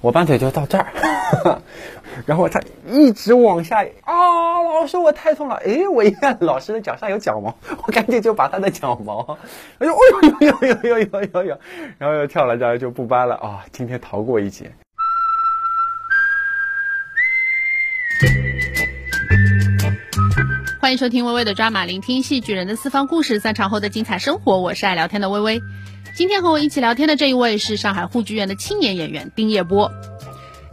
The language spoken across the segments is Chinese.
我半腿就到这儿，然后他一直往下啊，老师我太痛了，哎，我一看老师的脚上有脚毛，我赶紧就把他的脚毛，哎呦哎呦呦呦呦呦呦呦，然后又跳了，然后就不搬了啊，今天逃过一劫。欢迎收听微微的抓马，聆听戏剧人的私房故事，散场后的精彩生活。我是爱聊天的微微。今天和我一起聊天的这一位是上海沪剧院的青年演员丁叶波。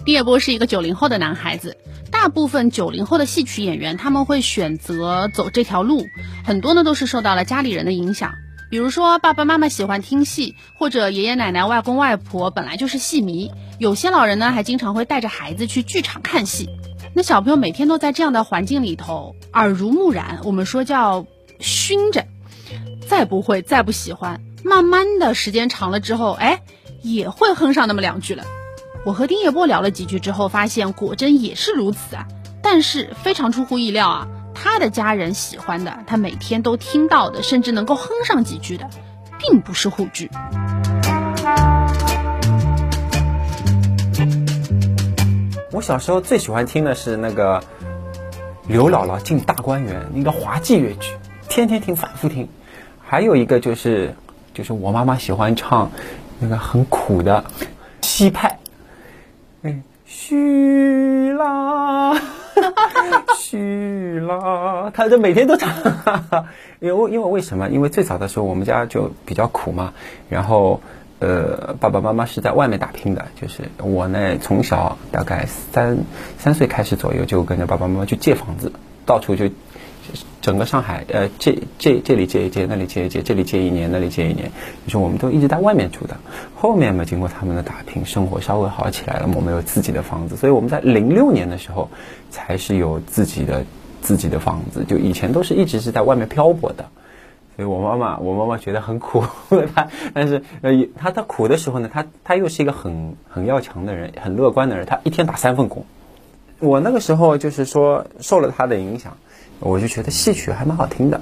丁叶波是一个九零后的男孩子。大部分九零后的戏曲演员他们会选择走这条路，很多呢都是受到了家里人的影响。比如说爸爸妈妈喜欢听戏，或者爷爷奶奶、外公外婆本来就是戏迷，有些老人呢还经常会带着孩子去剧场看戏。那小朋友每天都在这样的环境里头，耳濡目染，我们说叫熏着，再不会，再不喜欢，慢慢的时间长了之后，哎，也会哼上那么两句了。我和丁叶波聊了几句之后，发现果真也是如此啊。但是非常出乎意料啊，他的家人喜欢的，他每天都听到的，甚至能够哼上几句的，并不是沪剧。我小时候最喜欢听的是那个刘姥姥进大观园，那个滑稽乐曲，天天听，反复听。还有一个就是，就是我妈妈喜欢唱那个很苦的西派，嗯，许啦，许啦，她就每天都唱。因为因为为什么？因为最早的时候我们家就比较苦嘛，然后。呃，爸爸妈妈是在外面打拼的，就是我呢，从小大概三三岁开始左右，就跟着爸爸妈妈去借房子，到处就整个上海，呃，这这这里借一借，那里借一借，这里借一年，那里借一年，就是我们都一直在外面住的。后面嘛，经过他们的打拼，生活稍微好起来了，我们有自己的房子，所以我们在零六年的时候才是有自己的自己的房子，就以前都是一直是在外面漂泊的。所以我妈妈，我妈妈觉得很苦，她，但是呃，她她苦的时候呢，她她又是一个很很要强的人，很乐观的人，她一天打三份工。我那个时候就是说受了她的影响，我就觉得戏曲还蛮好听的。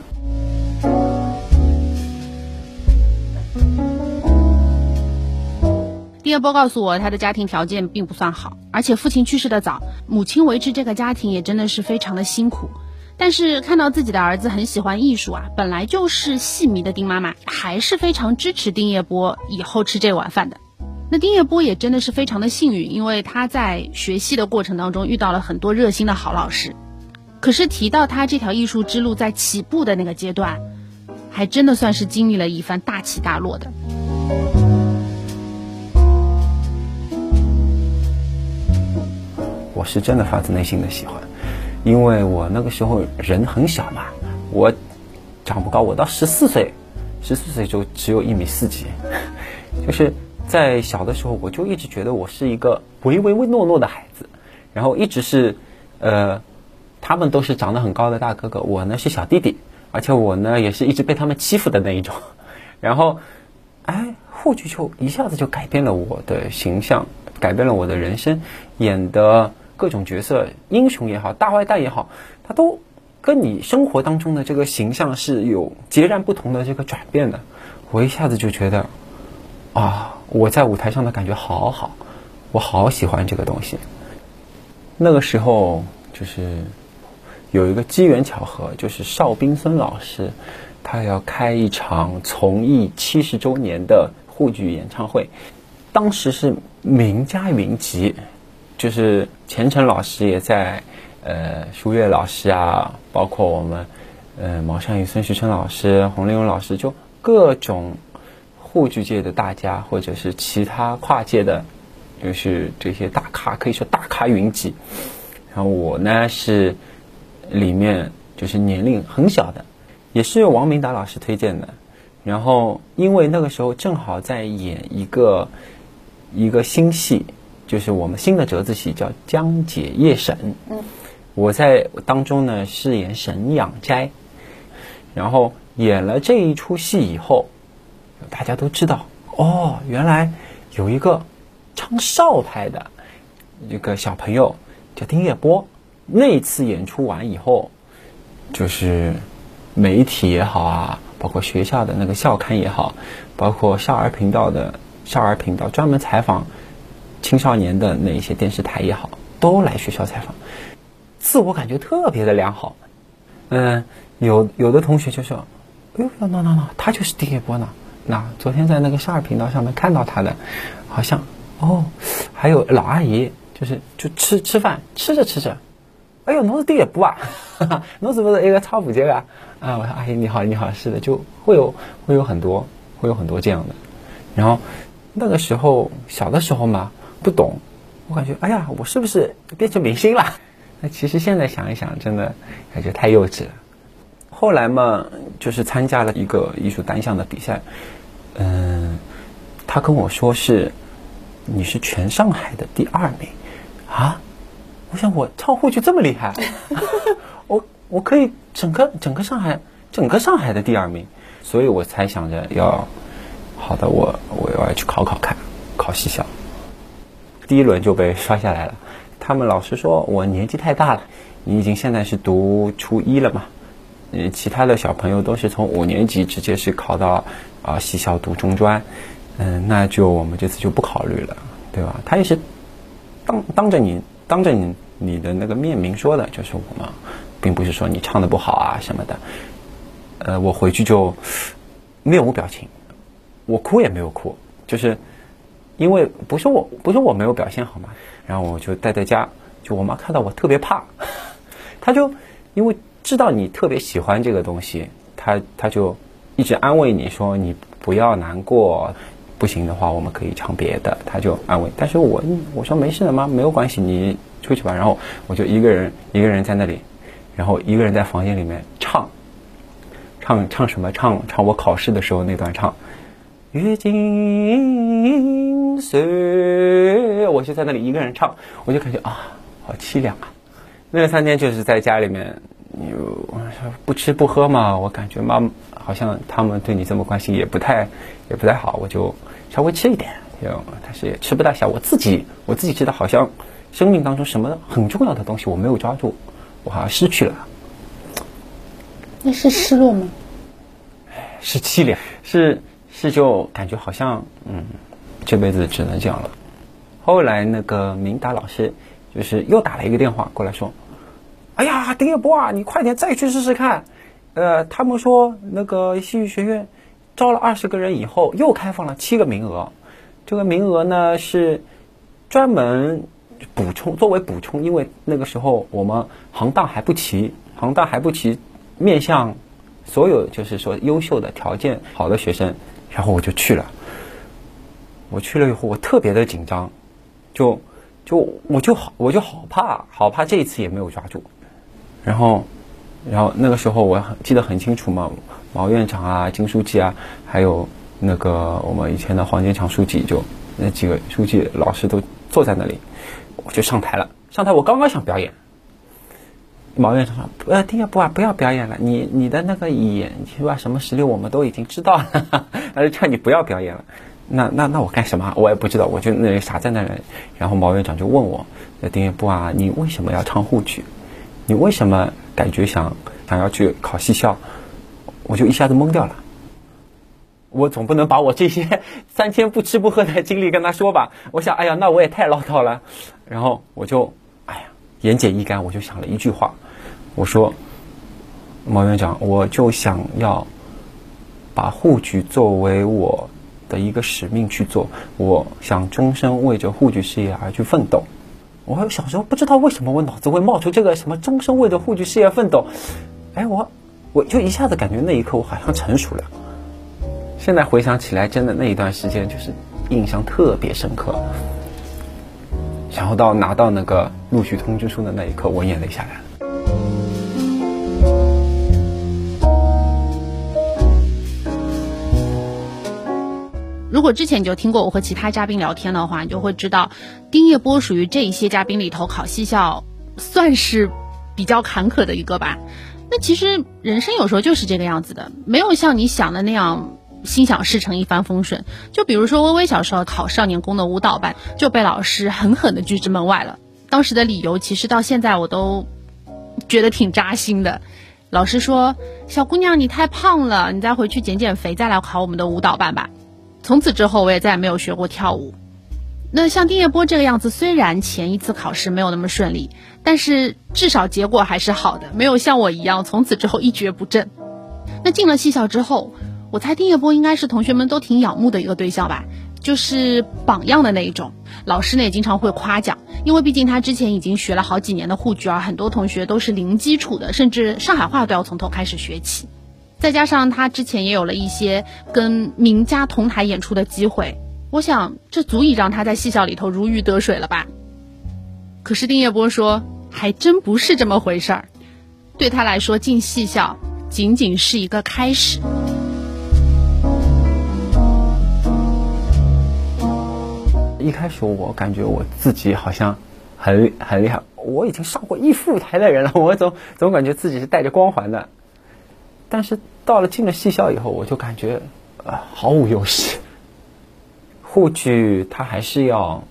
第二波告诉我，他的家庭条件并不算好，而且父亲去世的早，母亲维持这个家庭也真的是非常的辛苦。但是看到自己的儿子很喜欢艺术啊，本来就是戏迷的丁妈妈还是非常支持丁叶波以后吃这碗饭的。那丁叶波也真的是非常的幸运，因为他在学戏的过程当中遇到了很多热心的好老师。可是提到他这条艺术之路在起步的那个阶段，还真的算是经历了一番大起大落的。我是真的发自内心的喜欢。因为我那个时候人很小嘛，我长不高，我到十四岁，十四岁就只有一米四几，就是在小的时候我就一直觉得我是一个唯唯唯诺诺的孩子，然后一直是，呃，他们都是长得很高的大哥哥，我呢是小弟弟，而且我呢也是一直被他们欺负的那一种，然后，哎，沪剧就一下子就改变了我的形象，改变了我的人生，演的。各种角色，英雄也好，大坏蛋也好，他都跟你生活当中的这个形象是有截然不同的这个转变的。我一下子就觉得，啊，我在舞台上的感觉好好，我好喜欢这个东西。那个时候就是有一个机缘巧合，就是邵冰孙老师他要开一场从艺七十周年的沪剧演唱会，当时是名家云集。就是钱程老师也在，呃，舒悦老师啊，包括我们，呃，毛善宇、孙旭春老师、洪丽荣老师，就各种沪剧界的大家，或者是其他跨界的，就是这些大咖，可以说大咖云集。然后我呢是里面就是年龄很小的，也是王明达老师推荐的。然后因为那个时候正好在演一个一个新戏。就是我们新的折子戏叫《江姐夜审》，嗯，我在当中呢饰演沈养斋，然后演了这一出戏以后，大家都知道哦，原来有一个唱少派的一个小朋友叫丁叶波。那次演出完以后，就是媒体也好啊，包括学校的那个校刊也好，包括少儿频道的少儿频道专门采访。青少年的那一些电视台也好，都来学校采访，自我感觉特别的良好。嗯，有有的同学就说：“哎呦，那那那，他就是第一波呢。那昨天在那个少儿频道上面看到他的，好像哦，还有老阿姨，就是就吃吃饭，吃着吃着，哎呦，侬是第一部啊？侬是不是一个超普杰啊？啊，我说阿姨你好，你好，是的，就会有会有很多会有很多这样的。然后那个时候小的时候嘛，不懂，我感觉哎呀，我是不是变成明星了？那其实现在想一想，真的感觉太幼稚了。后来嘛，就是参加了一个艺术单项的比赛，嗯，他跟我说是你是全上海的第二名啊！我想我唱沪剧这么厉害，我我可以整个整个上海整个上海的第二名，所以我才想着要好的，我我要去考考看，考戏校。第一轮就被刷下来了，他们老师说我年纪太大了，你已经现在是读初一了嘛。嗯，其他的小朋友都是从五年级直接是考到啊戏校读中专，嗯，那就我们这次就不考虑了，对吧？他也是当当着你当着你你的那个面明说的，就是我嘛，并不是说你唱的不好啊什么的。呃，我回去就面无表情，我哭也没有哭，就是因为不是我不是我没有表现好嘛，然后我就待在家，就我妈看到我特别怕，她就因为。知道你特别喜欢这个东西，她她就一直安慰你说你不要难过，不行的话我们可以唱别的，他就安慰。但是我我说没事的妈，没有关系，你出去吧。然后我就一个人一个人在那里，然后一个人在房间里面唱，唱唱什么？唱唱我考试的时候那段唱。月经岁，我就在那里一个人唱，我就感觉啊，好凄凉啊。那三天就是在家里面。你不吃不喝嘛？我感觉妈好像他们对你这么关心也不太也不太好，我就稍微吃一点，就但是也吃不大下。我自己我自己知道，好像生命当中什么很重要的东西我没有抓住，我好像失去了。那是失落吗？是凄凉，是是就感觉好像嗯，这辈子只能这样了。后来那个明达老师就是又打了一个电话过来说。哎呀，丁叶波啊，你快点再去试试看。呃，他们说那个戏剧学院招了二十个人以后，又开放了七个名额。这个名额呢是专门补充，作为补充，因为那个时候我们行当还不齐，行当还不齐，面向所有就是说优秀的条件好的学生，然后我就去了。我去了以后，我特别的紧张，就就我就好，我就好怕，好怕这一次也没有抓住。然后，然后那个时候我记得很清楚嘛，毛院长啊、金书记啊，还有那个我们以前的黄建强书记，就那几个书记老师都坐在那里，我就上台了。上台我刚刚想表演，毛院长说：“呃，丁要不啊，不要表演了，你你的那个演是吧？什么实力我们都已经知道了，他就叫你不要表演了。那那那我干什么？我也不知道，我就那里傻在那里。然后毛院长就问我：，丁不啊，你为什么要唱沪剧？”你为什么感觉想想要去考戏校？我就一下子懵掉了。我总不能把我这些 三天不吃不喝的经历跟他说吧？我想，哎呀，那我也太唠叨了。然后我就，哎呀，言简意赅，我就想了一句话，我说：“毛院长，我就想要把护举作为我的一个使命去做，我想终身为着护举事业而去奋斗。”我小时候不知道为什么我脑子会冒出这个什么终身为着护举事业奋斗，哎，我我就一下子感觉那一刻我好像成熟了。现在回想起来，真的那一段时间就是印象特别深刻。然后到拿到那个录取通知书的那一刻，我眼泪下来了。如果之前你就听过我和其他嘉宾聊天的话，你就会知道，丁叶波属于这一些嘉宾里头考戏校，算是比较坎坷的一个吧。那其实人生有时候就是这个样子的，没有像你想的那样心想事成、一帆风顺。就比如说微微小时候考少年宫的舞蹈班，就被老师狠狠的拒之门外了。当时的理由其实到现在我都觉得挺扎心的。老师说：“小姑娘，你太胖了，你再回去减减肥，再来考我们的舞蹈班吧。”从此之后，我也再也没有学过跳舞。那像丁叶波这个样子，虽然前一次考试没有那么顺利，但是至少结果还是好的，没有像我一样从此之后一蹶不振。那进了戏校之后，我猜丁叶波应该是同学们都挺仰慕的一个对象吧，就是榜样的那一种。老师呢也经常会夸奖，因为毕竟他之前已经学了好几年的沪剧，而很多同学都是零基础的，甚至上海话都要从头开始学起。再加上他之前也有了一些跟名家同台演出的机会。我想，这足以让他在戏校里头如鱼得水了吧？可是丁叶波说，还真不是这么回事儿。对他来说，进戏校仅仅是一个开始。一开始我感觉我自己好像很很厉害，我已经上过一副舞台的人了，我总总感觉自己是带着光环的。但是到了进了戏校以后，我就感觉呃毫无优势。沪剧它还是要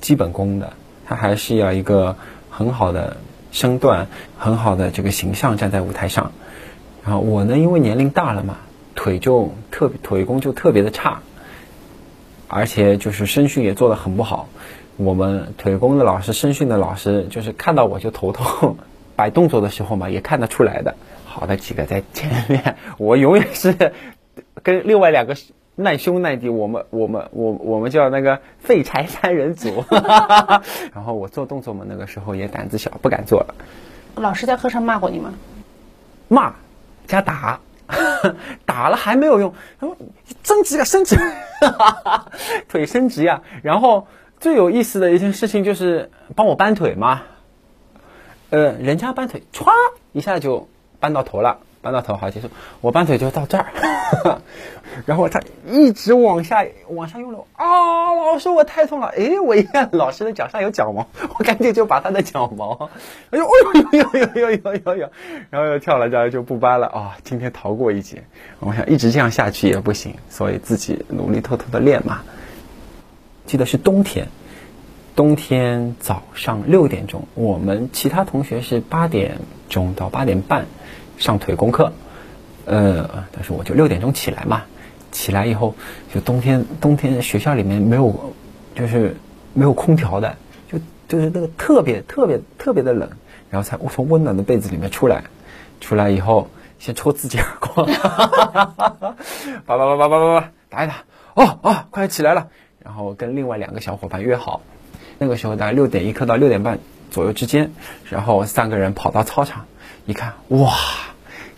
基本功的，它还是要一个很好的身段、很好的这个形象站在舞台上。然后我呢，因为年龄大了嘛，腿就特别腿功就特别的差，而且就是声训也做的很不好。我们腿功的老师、声训的老师，就是看到我就头痛，摆动作的时候嘛，也看得出来的。好的几个在前面，我永远是跟另外两个。难兄难弟，我们我们我我们叫那个废柴三人组，然后我做动作嘛，那个时候也胆子小，不敢做了。老师在课上骂过你吗？骂加打，打了还没有用，他说伸直啊，伸直，腿伸直呀。然后最有意思的一件事情就是帮我搬腿嘛，呃，人家搬腿歘一下就搬到头了。搬到头好结束，我搬腿就到这儿，然后他一直往下往下用力啊！老师我太痛了，哎，我一看老师的脚上有脚毛，我赶紧就把他的脚毛，哎呦哎呦呦呦呦呦呦呦，然后又跳了，这样就不搬了啊！今天逃过一劫，我想一直这样下去也不行，所以自己努力偷偷的练嘛。记得是冬天，冬天早上六点钟，我们其他同学是八点钟到八点半。上腿功课，呃，但是我就六点钟起来嘛，起来以后就冬天冬天学校里面没有，就是没有空调的，就就是那个特别特别特别的冷，然后才从温暖的被子里面出来，出来以后先抽自己耳光，叭叭叭叭叭叭叭打一打，哦哦，快起来了，然后跟另外两个小伙伴约好，那个时候大概六点一刻到六点半左右之间，然后三个人跑到操场，一看，哇！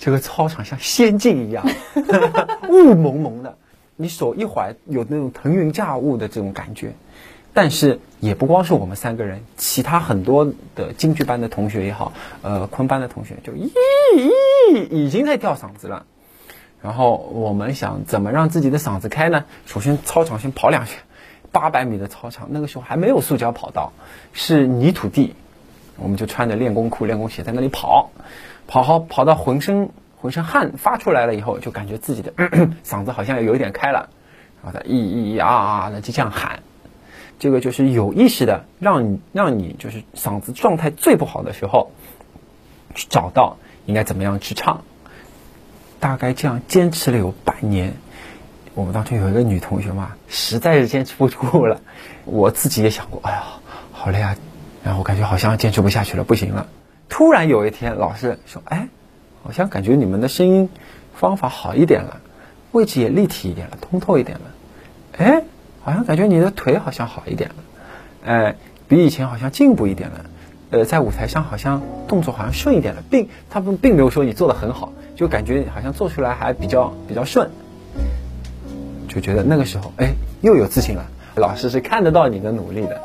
这个操场像仙境一样，雾蒙蒙的，你手一怀有那种腾云驾雾的这种感觉。但是也不光是我们三个人，其他很多的京剧班的同学也好，呃，昆班的同学就咦咦已经在吊嗓子了。然后我们想怎么让自己的嗓子开呢？首先操场先跑两圈，八百米的操场，那个时候还没有塑胶跑道，是泥土地，我们就穿着练功裤、练功鞋在那里跑。跑好跑到浑身浑身汗发出来了以后，就感觉自己的 嗓子好像有一点开了，然后他咿咿咿啊啊的就这样喊，这个就是有意识的让你让你就是嗓子状态最不好的时候，去找到应该怎么样去唱，大概这样坚持了有半年，我们当中有一个女同学嘛，实在是坚持不住了，我自己也想过，哎呀，好累啊，然后我感觉好像坚持不下去了，不行了。突然有一天，老师说：“哎，好像感觉你们的声音方法好一点了，位置也立体一点了，通透一点了。哎，好像感觉你的腿好像好一点了，哎，比以前好像进步一点了。呃，在舞台上好像动作好像顺一点了，并他们并没有说你做的很好，就感觉好像做出来还比较比较顺，就觉得那个时候哎又有自信了。老师是看得到你的努力的。”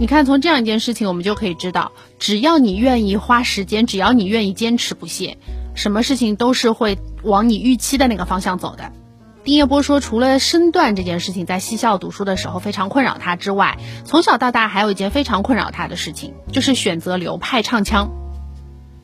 你看，从这样一件事情，我们就可以知道，只要你愿意花时间，只要你愿意坚持不懈，什么事情都是会往你预期的那个方向走的。丁叶波说，除了身段这件事情在戏校读书的时候非常困扰他之外，从小到大还有一件非常困扰他的事情，就是选择流派唱腔。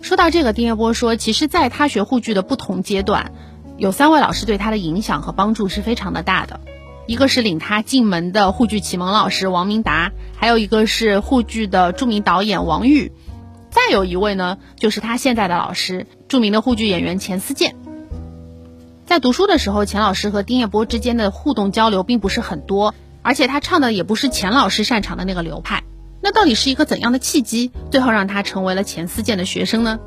说到这个，丁叶波说，其实在他学沪剧的不同阶段，有三位老师对他的影响和帮助是非常的大的。一个是领他进门的沪剧启蒙老师王明达，还有一个是沪剧的著名导演王玉，再有一位呢，就是他现在的老师，著名的沪剧演员钱思健。在读书的时候，钱老师和丁彦波之间的互动交流并不是很多，而且他唱的也不是钱老师擅长的那个流派。那到底是一个怎样的契机，最后让他成为了钱思健的学生呢？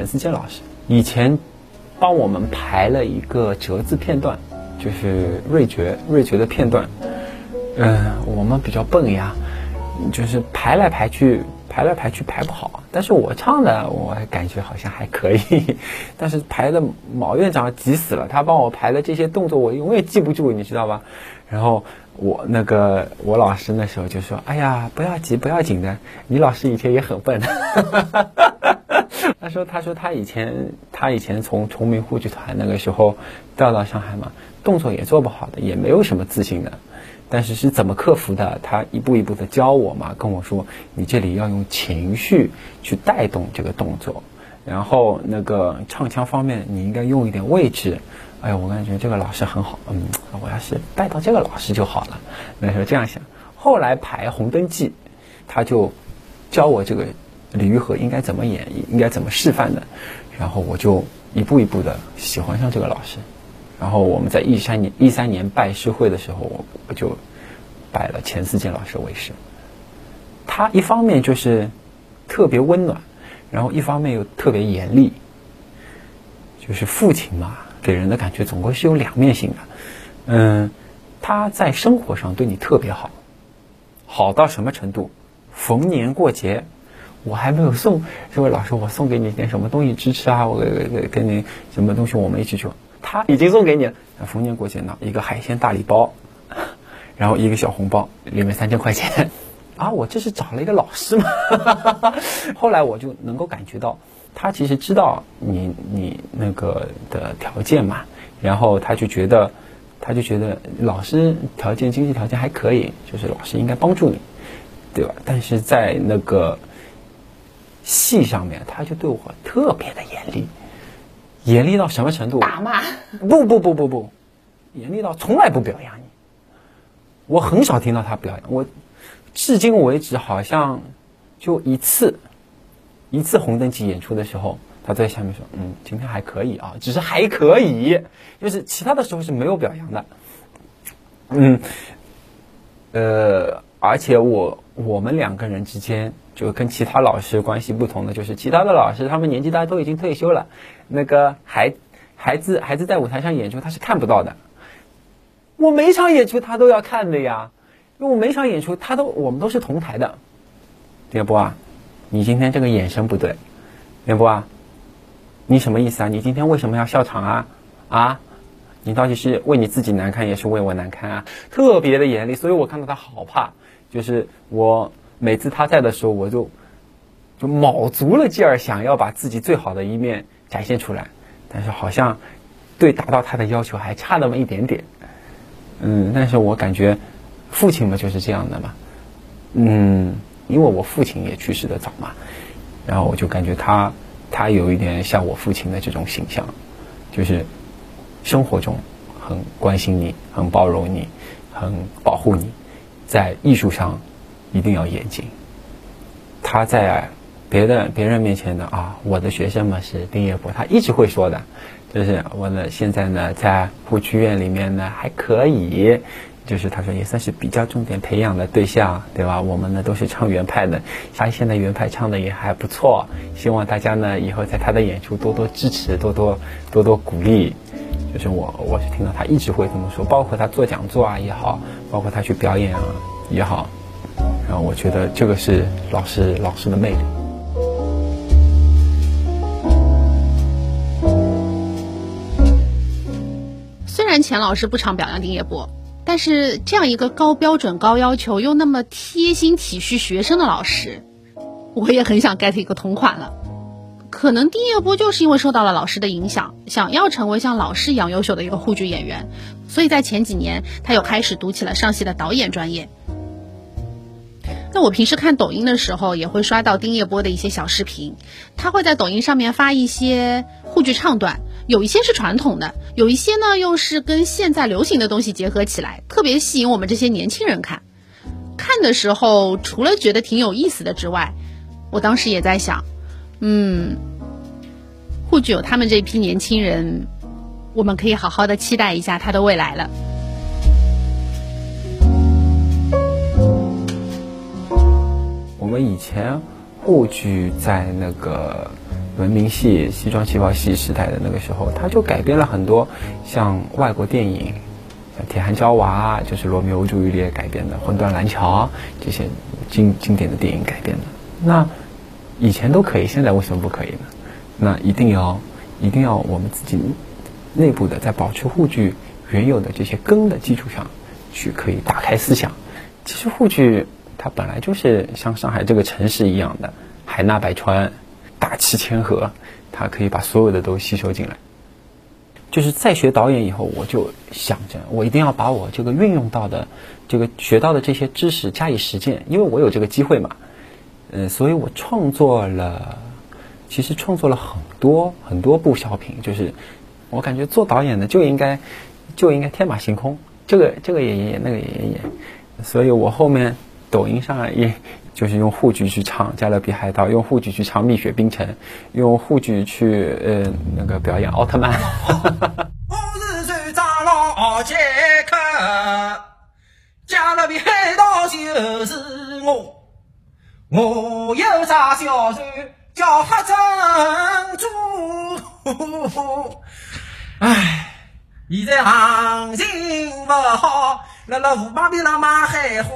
钱思健老师以前帮我们排了一个折子片段，就是瑞觉瑞觉的片段。嗯，我们比较笨呀，就是排来排去。排来排去排不好，但是我唱的我感觉好像还可以，但是排的毛院长急死了，他帮我排的这些动作我永远记不住，你知道吧？然后我那个我老师那时候就说：“哎呀，不要急，不要紧的，你老师以前也很笨。”说：“他说他以前他以前从崇明沪剧团那个时候调到上海嘛，动作也做不好的，也没有什么自信的。”但是是怎么克服的？他一步一步的教我嘛，跟我说，你这里要用情绪去带动这个动作，然后那个唱腔方面，你应该用一点位置。哎呀，我感觉这个老师很好，嗯，我要是带到这个老师就好了。那时候这样想。后来排《红灯记》，他就教我这个李玉和应该怎么演，应该怎么示范的，然后我就一步一步的喜欢上这个老师。然后我们在一三年一三年拜师会的时候，我我就拜了钱思健老师为师。他一方面就是特别温暖，然后一方面又特别严厉。就是父亲嘛，给人的感觉总归是有两面性的。嗯，他在生活上对你特别好，好到什么程度？逢年过节，我还没有送这位老师，我送给你点什么东西支持啊？我给给给你什么东西，我们一起去。他已经送给你了，逢年过节呢，一个海鲜大礼包，然后一个小红包，里面三千块钱，啊，我这是找了一个老师嘛。后来我就能够感觉到，他其实知道你你那个的条件嘛，然后他就觉得，他就觉得老师条件经济条件还可以，就是老师应该帮助你，对吧？但是在那个戏上面，他就对我特别的严厉。严厉到什么程度？打骂？不不不不不，严厉到从来不表扬你。我很少听到他表扬我，至今为止好像就一次，一次红灯记演出的时候，他在下面说：“嗯，今天还可以啊，只是还可以，就是其他的时候是没有表扬的。”嗯，呃，而且我我们两个人之间。就跟其他老师关系不同的，就是其他的老师他们年纪大都已经退休了，那个孩孩子孩子在舞台上演出他是看不到的，我每场演出他都要看的呀，因为我每场演出他都我们都是同台的，叶波啊，你今天这个眼神不对，叶波啊，你什么意思啊？你今天为什么要笑场啊？啊，你到底是为你自己难堪，也是为我难堪啊？特别的严厉，所以我看到他好怕，就是我。每次他在的时候，我就就卯足了劲儿，想要把自己最好的一面展现出来，但是好像对达到他的要求还差那么一点点。嗯，但是我感觉父亲嘛就是这样的嘛。嗯，因为我父亲也去世的早嘛，然后我就感觉他他有一点像我父亲的这种形象，就是生活中很关心你，很包容你，很保护你，在艺术上。一定要严谨。他在别的别人面前呢啊，我的学生嘛是丁业博，他一直会说的，就是我呢现在呢在沪剧院里面呢还可以，就是他说也算是比较重点培养的对象，对吧？我们呢都是唱原派的，他现在原派唱的也还不错，希望大家呢以后在他的演出多多支持，多多多多鼓励。就是我我是听到他一直会这么说，包括他做讲座啊也好，包括他去表演啊也好。然后我觉得这个是老师老师的魅力。虽然钱老师不常表扬丁业波，但是这样一个高标准、高要求又那么贴心体恤学生的老师，我也很想 get 一个同款了。可能丁业波就是因为受到了老师的影响，想要成为像老师一样优秀的一个沪剧演员，所以在前几年他又开始读起了上戏的导演专业。那我平时看抖音的时候，也会刷到丁叶波的一些小视频。他会在抖音上面发一些沪剧唱段，有一些是传统的，有一些呢又是跟现在流行的东西结合起来，特别吸引我们这些年轻人看。看的时候，除了觉得挺有意思的之外，我当时也在想，嗯，或许有他们这批年轻人，我们可以好好的期待一下他的未来了。我们以前沪剧在那个文明戏、西装旗袍戏时代的那个时候，他就改编了很多像外国电影，像《铁汉娇娃》就是罗密欧朱丽叶改编的，《魂断蓝桥》这些经经典的电影改编的。那以前都可以，现在为什么不可以呢？那一定要一定要我们自己内部的在保持沪剧原有的这些根的基础上，去可以打开思想。其实沪剧它本来就是像上海这个城市一样的海纳百川、大气谦和，它可以把所有的都吸收进来。就是在学导演以后，我就想着我一定要把我这个运用到的、这个学到的这些知识加以实践，因为我有这个机会嘛。嗯，所以我创作了，其实创作了很多很多部小品，就是我感觉做导演的就应该就应该天马行空，这个这个也演，那个也演，所以我后面抖音上也就是用沪剧去唱《加勒比海盗》，用沪剧去唱《蜜雪冰城》，用沪剧去呃那个表演奥特曼。我是船长老杰克，加勒比海盗就是我。我有啥小船叫黑珍珠？唉，现在行情不好，辣辣河旁边浪买海货。